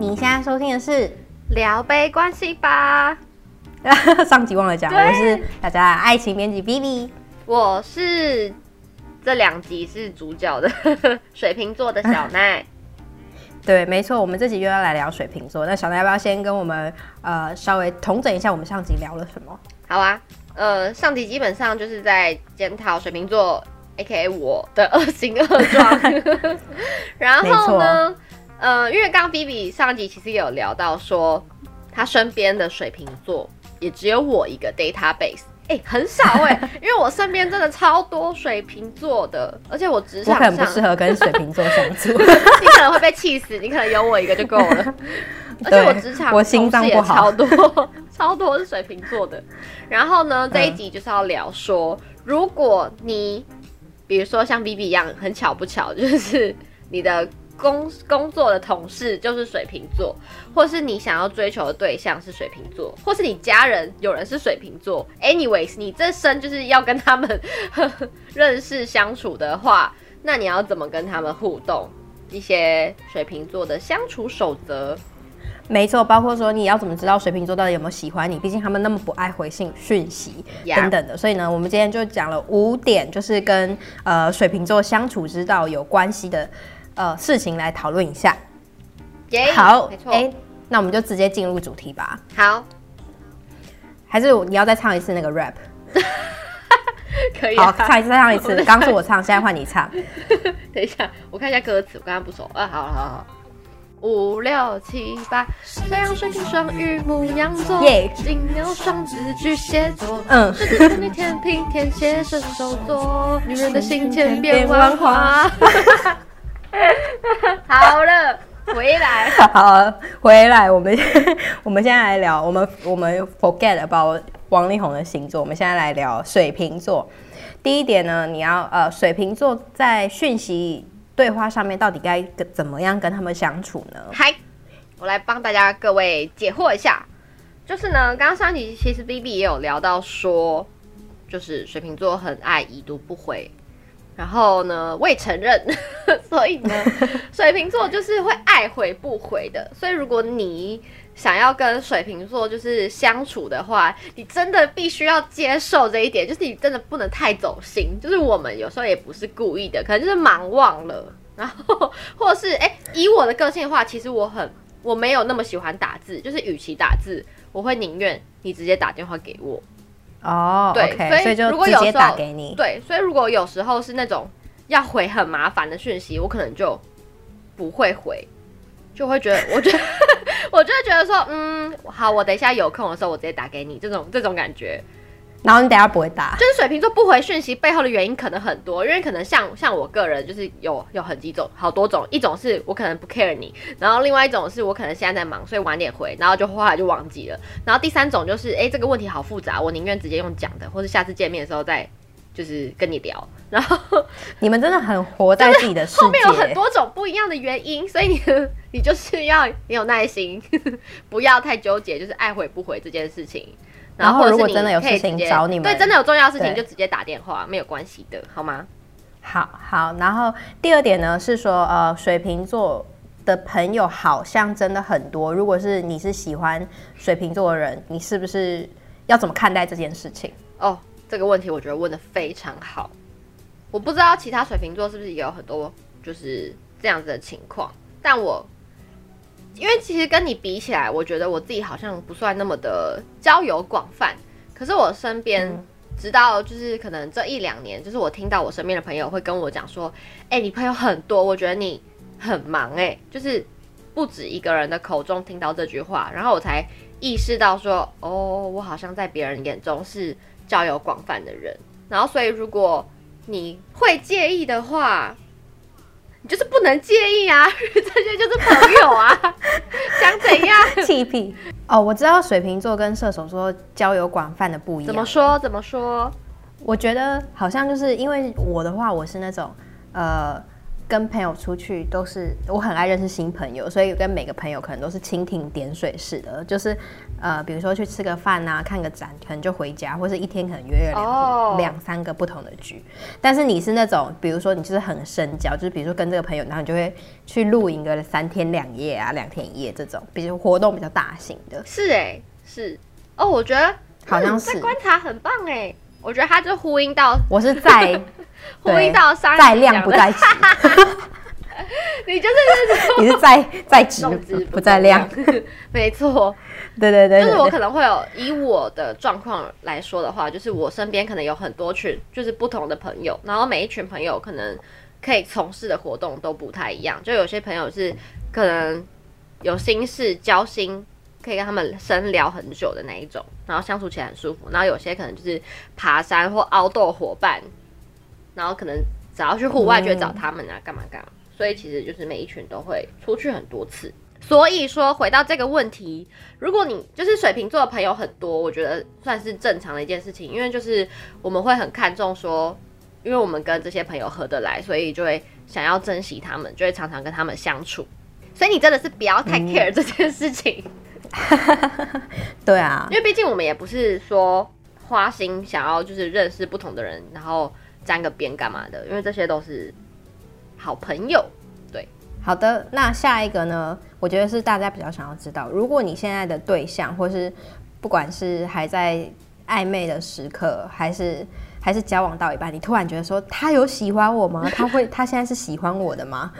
你现在收听的是聊杯关系吧。上集忘了讲，我是大家爱情编辑 Vivi，我是这两集是主角的 水瓶座的小奈。对，没错，我们这集又要来聊水瓶座。那小奈要不要先跟我们呃稍微统整一下我们上集聊了什么？好啊，呃，上集基本上就是在检讨水瓶座。A.K.A. 我的恶行恶状，然后呢，呃，因为刚刚 Vivi 上集其实也有聊到说，他身边的水瓶座也只有我一个 database，哎、欸，很少哎、欸，因为我身边真的超多水瓶座的，而且我职场上不适合跟水瓶座相处，你可能会被气死，你可能有我一个就够了，而且我职场我心脏不好，超多超多是水瓶座的，然后呢，这一集就是要聊说，嗯、如果你比如说像 Vivi 一样，很巧不巧，就是你的工工作的同事就是水瓶座，或是你想要追求的对象是水瓶座，或是你家人有人是水瓶座。Anyways，你这生就是要跟他们 认识相处的话，那你要怎么跟他们互动？一些水瓶座的相处守则。没错，包括说你要怎么知道水瓶座到底有没有喜欢你？毕竟他们那么不爱回信讯息等等的。所以呢，我们今天就讲了五点，就是跟呃水瓶座相处之道有关系的呃事情来讨论一下。Yeah, 好，没错。哎，那我们就直接进入主题吧。好，还是你要再唱一次那个 rap？可以、啊。好，唱一次，再唱一次。刚是我唱，现在换你唱。等一下，我看一下歌词，我刚刚不熟。啊，好好好。五六七八，太阳水瓶双鱼牡羊座，金牛双子巨蟹座，嗯，狮子处女天平天蝎射手座，女人的心千变万化。好了，回来，好，回来，我们 我们现在来聊，我们我们 forget about 王力宏的星座，我们现在来聊水瓶座。第一点呢，你要呃，水瓶座在讯息。对话上面到底该怎么样跟他们相处呢？嗨，我来帮大家各位解惑一下。就是呢，刚刚上集其实 Vivi 也有聊到说，就是水瓶座很爱已读不回，然后呢，未承认，所以呢，水瓶座就是会爱回不回的。所以如果你想要跟水瓶座就是相处的话，你真的必须要接受这一点，就是你真的不能太走心。就是我们有时候也不是故意的，可能就是忙忘了，然后或者是哎、欸，以我的个性的话，其实我很我没有那么喜欢打字，就是与其打字，我会宁愿你直接打电话给我。哦，对，okay, 所以就直接打给你。对，所以如果有时候是那种要回很麻烦的讯息，我可能就不会回。就会觉得，我觉得，我就会觉得说，嗯，好，我等一下有空的时候，我直接打给你，这种这种感觉。然后你等下不会打，就是水瓶座不回讯息背后的原因可能很多，因为可能像像我个人就是有有很几种，好多种，一种是我可能不 care 你，然后另外一种是我可能现在在忙，所以晚点回，然后就后来就忘记了，然后第三种就是，哎，这个问题好复杂，我宁愿直接用讲的，或是下次见面的时候再。就是跟你聊，然后 你们真的很活在自己的世界，后面有很多种不一样的原因，所以你 你就是要你有耐心，不要太纠结，就是爱回不回这件事情。然后，如果真的有事情找你们，对，真的有重要事情就直接打电话，没有关系的，好吗？好好。然后第二点呢是说，呃，水瓶座的朋友好像真的很多。如果是你是喜欢水瓶座的人，你是不是要怎么看待这件事情？哦。这个问题我觉得问的非常好，我不知道其他水瓶座是不是也有很多就是这样子的情况，但我因为其实跟你比起来，我觉得我自己好像不算那么的交友广泛，可是我身边直到就是可能这一两年，就是我听到我身边的朋友会跟我讲说，哎，你朋友很多，我觉得你很忙，哎，就是不止一个人的口中听到这句话，然后我才意识到说，哦，我好像在别人眼中是。交友广泛的人，然后所以如果你会介意的话，你就是不能介意啊，这些就是朋友啊，想怎样？气屁哦！我知道水瓶座跟射手座交友广泛的不一样，怎么说？怎么说？我觉得好像就是因为我的话，我是那种呃。跟朋友出去都是我很爱认识新朋友，所以跟每个朋友可能都是蜻蜓点水式的，就是呃，比如说去吃个饭啊，看个展，可能就回家，或是一天可能约了两、oh. 两三个不同的局。但是你是那种，比如说你就是很深交，就是比如说跟这个朋友，然后你就会去露营个三天两夜啊，两天一夜这种，比如活动比较大型的。是哎、欸，是哦，我觉得好像是、嗯、观察很棒哎、欸，我觉得他就呼应到我是在 呼应到三 在量不在质。你就是 你是在在质不在量，没错。对对对，就是我可能会有以我的状况来说的话，就是我身边可能有很多群，就是不同的朋友，然后每一群朋友可能可以从事的活动都不太一样。就有些朋友是可能有心事交心，可以跟他们深聊很久的那一种，然后相处起来很舒服。然后有些可能就是爬山或 outdoor 伙伴，然后可能只要去户外就会找他们啊，干嘛干嘛。所以其实就是每一群都会出去很多次。所以说，回到这个问题，如果你就是水瓶座的朋友很多，我觉得算是正常的一件事情，因为就是我们会很看重说，因为我们跟这些朋友合得来，所以就会想要珍惜他们，就会常常跟他们相处。所以你真的是不要太 care 这件事情。嗯、对啊，因为毕竟我们也不是说花心想要就是认识不同的人，然后沾个边干嘛的，因为这些都是好朋友。对好的，那下一个呢？我觉得是大家比较想要知道，如果你现在的对象，或是不管是还在暧昧的时刻，还是还是交往到一半，你突然觉得说他有喜欢我吗？他会，他现在是喜欢我的吗？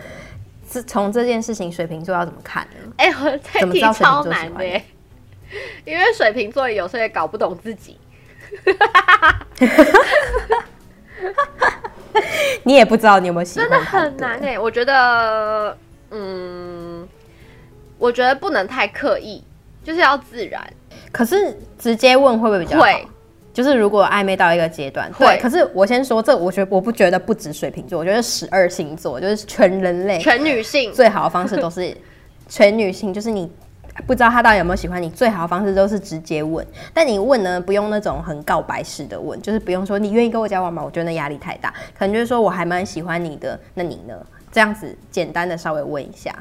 是从这件事情，水瓶座要怎么看呢？哎、欸，我这题超难的，因为水瓶座有时候也搞不懂自己。你也不知道你有没有喜欢，真的很难哎、欸。我觉得，嗯，我觉得不能太刻意，就是要自然。可是直接问会不会比较好？会，就是如果暧昧到一个阶段，对。可是我先说，这我觉得我不觉得不止水瓶座，我觉得十二星座就是全人类、全女性最好的方式都是全女性，就是你。不知道他到底有没有喜欢你，最好的方式都是直接问。但你问呢，不用那种很告白式的问，就是不用说你愿意跟我交往吗？我觉得那压力太大。可能就是说我还蛮喜欢你的，那你呢？这样子简单的稍微问一下。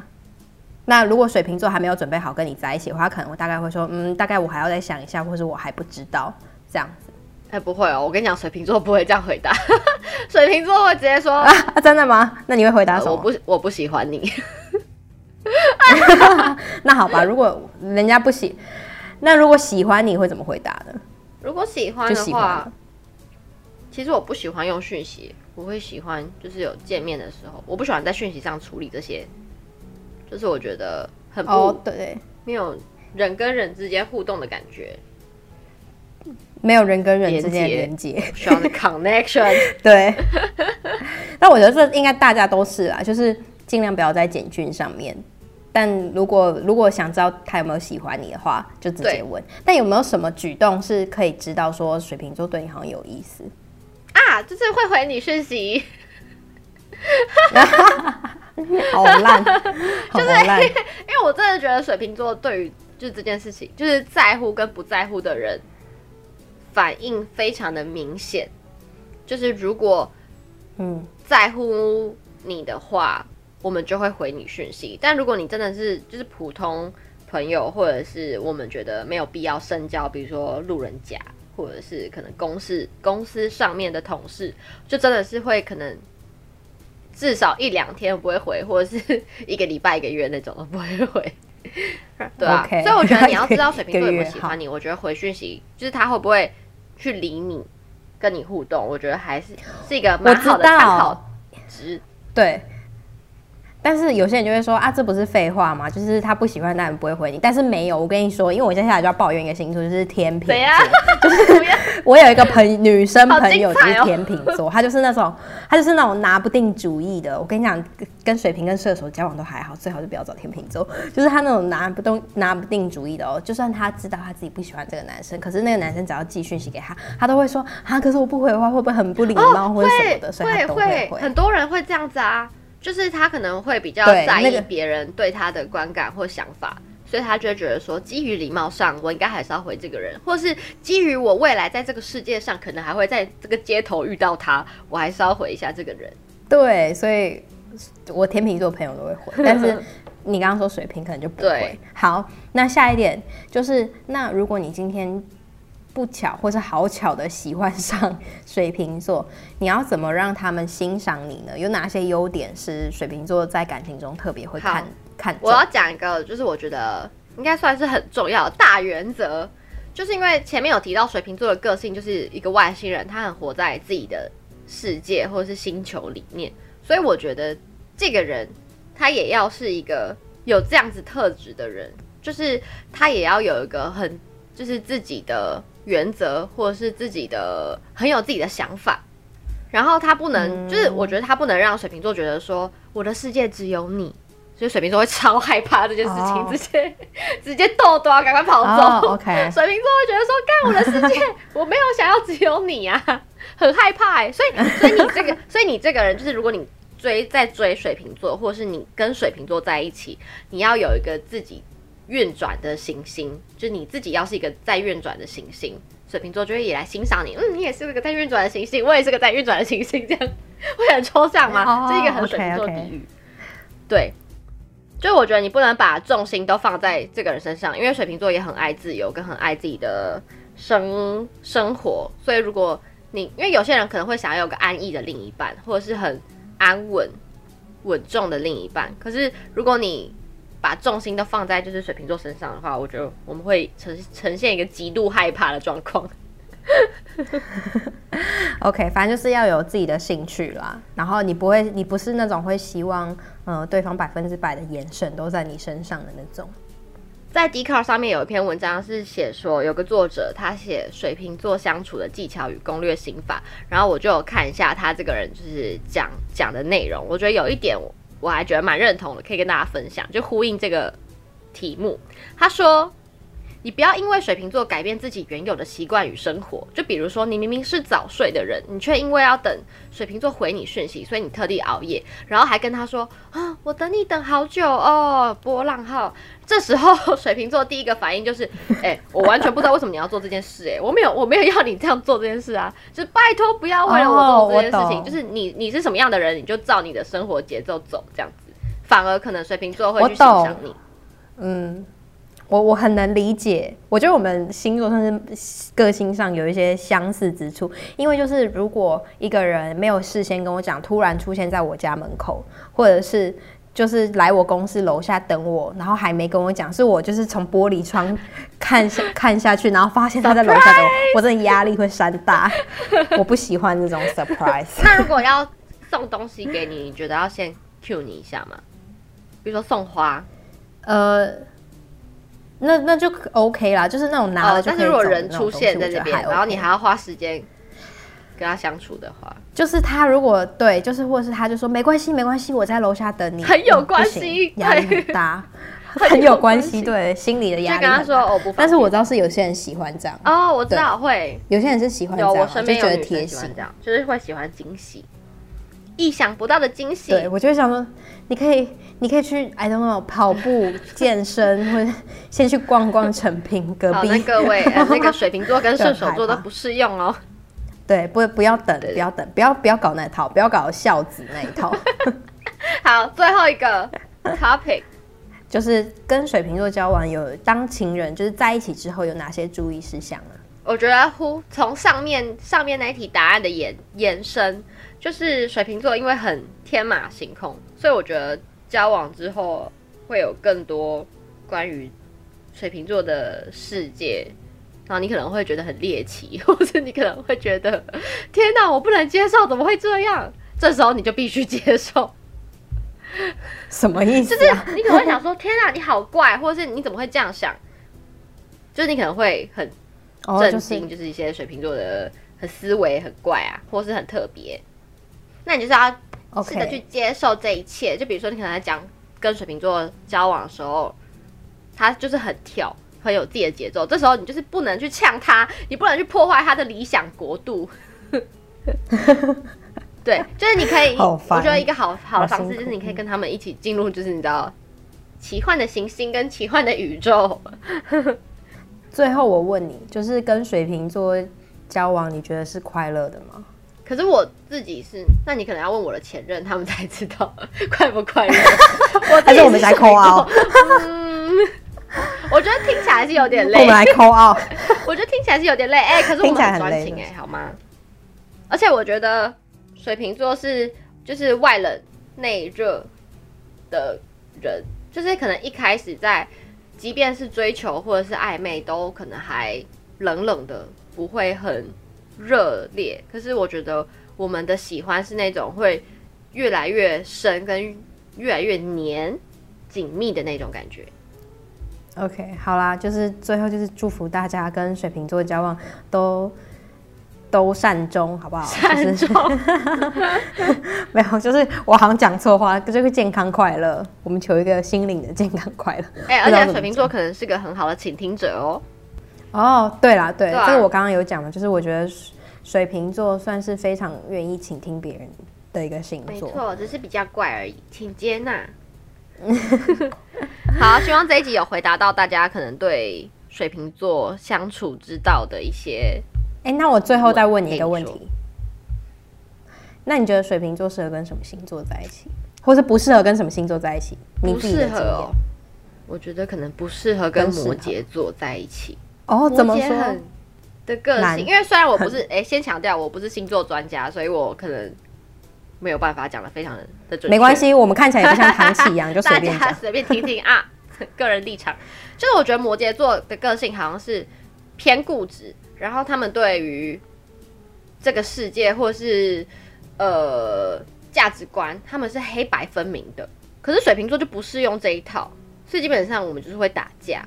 那如果水瓶座还没有准备好跟你在一起的话，可能我大概会说，嗯，大概我还要再想一下，或是我还不知道这样子。哎、欸，不会哦，我跟你讲，水瓶座不会这样回答。水瓶座会直接说啊，真的吗？那你会回答什么？我不，我不喜欢你。那好吧，如果人家不喜，那如果喜欢你会怎么回答呢？如果喜欢的话，其实我不喜欢用讯息，我会喜欢就是有见面的时候，我不喜欢在讯息上处理这些，就是我觉得很不、oh, 对，没有人跟人之间互动的感觉，没有人跟人之间的连接，需要的 connection。对，那我觉得这应该大家都是啊，就是尽量不要在简讯上面。但如果如果想知道他有没有喜欢你的话，就直接问。但有没有什么举动是可以知道说水瓶座对你好像有意思啊？就是会回你讯息，好烂，就是因为我真的觉得水瓶座对于就是这件事情，就是在乎跟不在乎的人反应非常的明显。就是如果嗯在乎你的话。我们就会回你讯息，但如果你真的是就是普通朋友，或者是我们觉得没有必要深交，比如说路人甲，或者是可能公司公司上面的同事，就真的是会可能至少一两天不会回，或者是一个礼拜一个月那种都不会回。对啊，okay, 所以我觉得你要知道水瓶座有没有喜欢你，我觉得回讯息就是他会不会去理你，跟你互动，我觉得还是是一个蛮好的参考值。对。但是有些人就会说啊，这不是废话吗？就是他不喜欢，当然不会回你。但是没有，我跟你说，因为我接下来就要抱怨一个星座，就是天秤座。谁啊？就是我有一个朋女生朋友就是天秤座，她、哦、就是那种，她就是那种拿不定主意的。我跟你讲，跟水瓶跟射手交往都还好，最好就不要找天秤座。就是她那种拿不动、拿不定主意的哦。就算她知道她自己不喜欢这个男生，可是那个男生只要寄讯息给她，她都会说啊，可是我不回的话，会不会很不礼貌或者什么的？所以他都会回。会，很多人会这样子啊。就是他可能会比较在意别人对他的观感或想法，那个、所以他就会觉得说，基于礼貌上，我应该还是要回这个人，或是基于我未来在这个世界上可能还会在这个街头遇到他，我还是要回一下这个人。对，所以我天秤座朋友都会回，但是你刚刚说水瓶可能就不会。好，那下一点就是，那如果你今天不巧或是好巧的喜欢上水瓶座，你要怎么让他们欣赏你呢？有哪些优点是水瓶座在感情中特别会看好看？我要讲一个，就是我觉得应该算是很重要的大原则，就是因为前面有提到水瓶座的个性就是一个外星人，他很活在自己的世界或者是星球里面，所以我觉得这个人他也要是一个有这样子特质的人，就是他也要有一个很就是自己的原则，或者是自己的很有自己的想法，然后他不能，嗯、就是我觉得他不能让水瓶座觉得说我的世界只有你。所以水瓶座会超害怕这件事情，直接、oh. 直接豆豆赶快跑走。Oh, OK，水瓶座会觉得说，干我的世界，我没有想要只有你啊，很害怕哎、欸。所以，所以你这个，所以你这个人，就是如果你追在追水瓶座，或者是你跟水瓶座在一起，你要有一个自己运转的行星，就是你自己要是一个在运转的行星，水瓶座就会也来欣赏你。嗯，你也是一个在运转的行星，我也是个在运转的行星，这样 会很抽象吗？这、oh, 是一个很水瓶座的比喻，okay, okay. 对。就我觉得你不能把重心都放在这个人身上，因为水瓶座也很爱自由，跟很爱自己的生生活。所以如果你因为有些人可能会想要有个安逸的另一半，或者是很安稳稳重的另一半，可是如果你把重心都放在就是水瓶座身上的话，我觉得我们会呈呈现一个极度害怕的状况。OK，反正就是要有自己的兴趣啦。然后你不会，你不是那种会希望，呃，对方百分之百的眼神都在你身上的那种。在 Dcard 上面有一篇文章是写说，有个作者他写水瓶座相处的技巧与攻略心法，然后我就有看一下他这个人就是讲讲的内容，我觉得有一点我还觉得蛮认同的，可以跟大家分享，就呼应这个题目。他说。你不要因为水瓶座改变自己原有的习惯与生活，就比如说你明明是早睡的人，你却因为要等水瓶座回你讯息，所以你特地熬夜，然后还跟他说啊，我等你等好久哦，波浪号。这时候 水瓶座第一个反应就是，哎、欸，我完全不知道为什么你要做这件事、欸，哎，我没有，我没有要你这样做这件事啊，就拜托不要为了我做这件事情，oh, 就是你你是什么样的人，你就照你的生活节奏走，这样子，反而可能水瓶座会去欣赏你，嗯。我我很能理解，我觉得我们星座算是个性上有一些相似之处，因为就是如果一个人没有事先跟我讲，突然出现在我家门口，或者是就是来我公司楼下等我，然后还没跟我讲，是我就是从玻璃窗看下 看下去，然后发现他在楼下等我，我真的压力会山大，我不喜欢这种 surprise。那如果要送东西给你，你觉得要先 cue 你一下吗？比如说送花，呃。那那就 OK 啦，就是那种拿了就可以但是如果人出现在这边，然后你还要花时间跟他相处的话，就是他如果对，就是或者是他就说没关系没关系，我在楼下等你，很有关系，压力很大，很有关系，对，心里的压力。就跟他说哦不，但是我知道是有些人喜欢这样哦，我知道会有些人是喜欢这样，我身边就觉得贴心这样，就是会喜欢惊喜。意想不到的惊喜，对，我就想说，你可以，你可以去，I don't know，跑步、健身，或者先去逛逛成品隔壁。那各位，呃、那个水瓶座跟射手座都不适用哦。对，不，不要等，不要等，不要，不要搞那套，不要搞孝子那一套。好，最后一个 topic 就是跟水瓶座交往有当情人，就是在一起之后有哪些注意事项呢？我觉得，呼，从上面上面那一题答案的延延伸。就是水瓶座，因为很天马行空，所以我觉得交往之后会有更多关于水瓶座的世界，然后你可能会觉得很猎奇，或者你可能会觉得天哪，我不能接受，怎么会这样？这时候你就必须接受，什么意思？就是你可能会想说天哪，你好怪，或者是你怎么会这样想？就是你可能会很震惊，就是一些水瓶座的很思维很怪啊，或是很特别。那你就是要试着去接受这一切。就比如说，你可能在讲跟水瓶座交往的时候，他就是很跳，很有自己的节奏。这时候你就是不能去呛他，你不能去破坏他的理想国度。对，就是你可以，我觉得一个好好的方式就是你可以跟他们一起进入，就是你知道奇幻的行星跟奇幻的宇宙。最后我问你，就是跟水瓶座交往，你觉得是快乐的吗？可是我自己是，那你可能要问我的前任，他们才知道 快不快乐。我还是我们来扣啊？嗯，我觉得听起来是有点累。我们来扣啊？我觉得听起来是有点累，哎、欸，可是我们很专情，哎，好吗？而且我觉得水瓶座是就是外冷内热的人，就是可能一开始在，即便是追求或者是暧昧，都可能还冷冷的，不会很。热烈，可是我觉得我们的喜欢是那种会越来越深，跟越来越黏、紧密的那种感觉。OK，好啦，就是最后就是祝福大家跟水瓶座交往都都善终，好不好？善终终 没有，就是我好像讲错话，就是健康快乐。我们求一个心灵的健康快乐。哎、欸，而且水瓶座可能是个很好的倾听者哦。哦，对啦，对，对啊、这个我刚刚有讲的，就是我觉得水瓶座算是非常愿意倾听别人的一个星座。没错，只是比较怪而已，请接纳。好，希望这一集有回答到大家可能对水瓶座相处之道的一些。哎，那我最后再问你一个问题，那你觉得水瓶座适合跟什么星座在一起，或是不适合跟什么星座在一起？你不适合哦。我觉得可能不适合跟摩羯座在一起。哦，怎么说的个性？因为虽然我不是哎，先强调我不是星座专家，所以我可能没有办法讲的非常的准确。没关系，我们看起来也不像唐綺一样，就随便讲，随便听听啊。个人立场就是，我觉得摩羯座的个性好像是偏固执，然后他们对于这个世界或是呃价值观，他们是黑白分明的。可是水瓶座就不适用这一套，所以基本上我们就是会打架。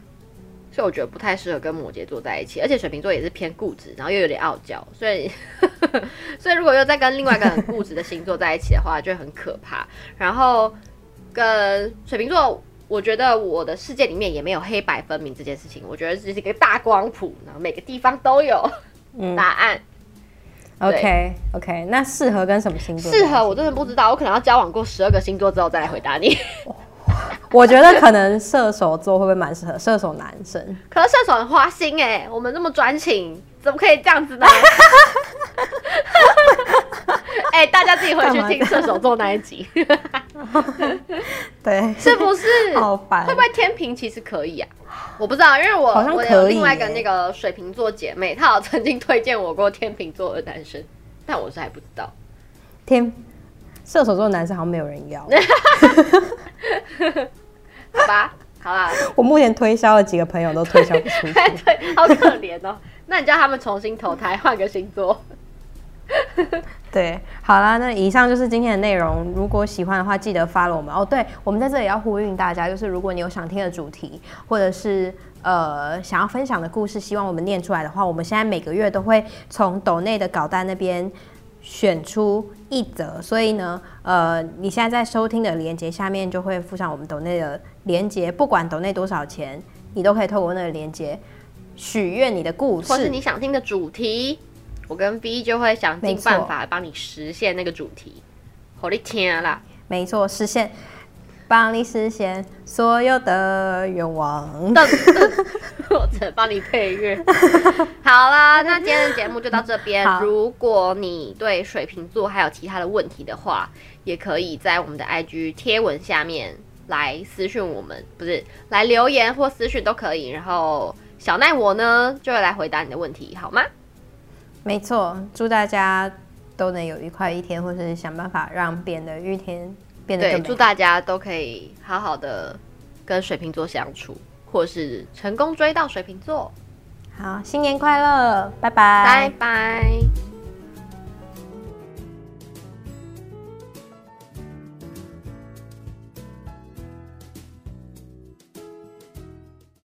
所以我觉得不太适合跟摩羯座在一起，而且水瓶座也是偏固执，然后又有点傲娇，所以所以如果又再跟另外一个很固执的星座在一起的话，就很可怕。然后跟水瓶座，我觉得我的世界里面也没有黑白分明这件事情，我觉得这是一个大光谱，然后每个地方都有答案。嗯、OK OK，那适合跟什么星座？适合我真的不知道，我可能要交往过十二个星座之后再来回答你。我觉得可能射手座会不会蛮适合射手男生？可是射手很花心哎、欸，我们那么专情，怎么可以这样子呢？哎、欸，大家自己回去听射手座那一集。对，是不是？好烦。会不会天平其实可以啊？我不知道，因为我我有另外一个那个水瓶座姐妹，她有曾经推荐我过天秤座的男生，但我是还不知道。天射手座的男生好像没有人要。好吧，好啦，我目前推销了几个朋友都推销不出去，对，好可怜哦。那你叫他们重新投胎，换个星座。对，好啦，那以上就是今天的内容。如果喜欢的话，记得 follow 我们哦。对，我们在这里要呼吁大家，就是如果你有想听的主题，或者是呃想要分享的故事，希望我们念出来的话，我们现在每个月都会从抖内的稿单那边。选出一则，所以呢，呃，你现在在收听的连接下面就会附上我们抖内的连接，不管抖内多少钱，你都可以透过那个连接许愿你的故事，或是你想听的主题，我跟 V 就会想尽办法帮你实现那个主题，好你听啦，没错，实现。帮你实现所有的愿望，我才帮你配乐。好啦，那今天的节目就到这边。如果你对水瓶座还有其他的问题的话，也可以在我们的 IG 贴文下面来私讯我们，不是来留言或私讯都可以。然后小奈我呢就会来回答你的问题，好吗？没错，祝大家都能有愉快一天，或是想办法让别人的一天变得更。对，祝大家都可以好好的跟水瓶座相处，或是成功追到水瓶座。好，新年快乐，拜拜，拜拜。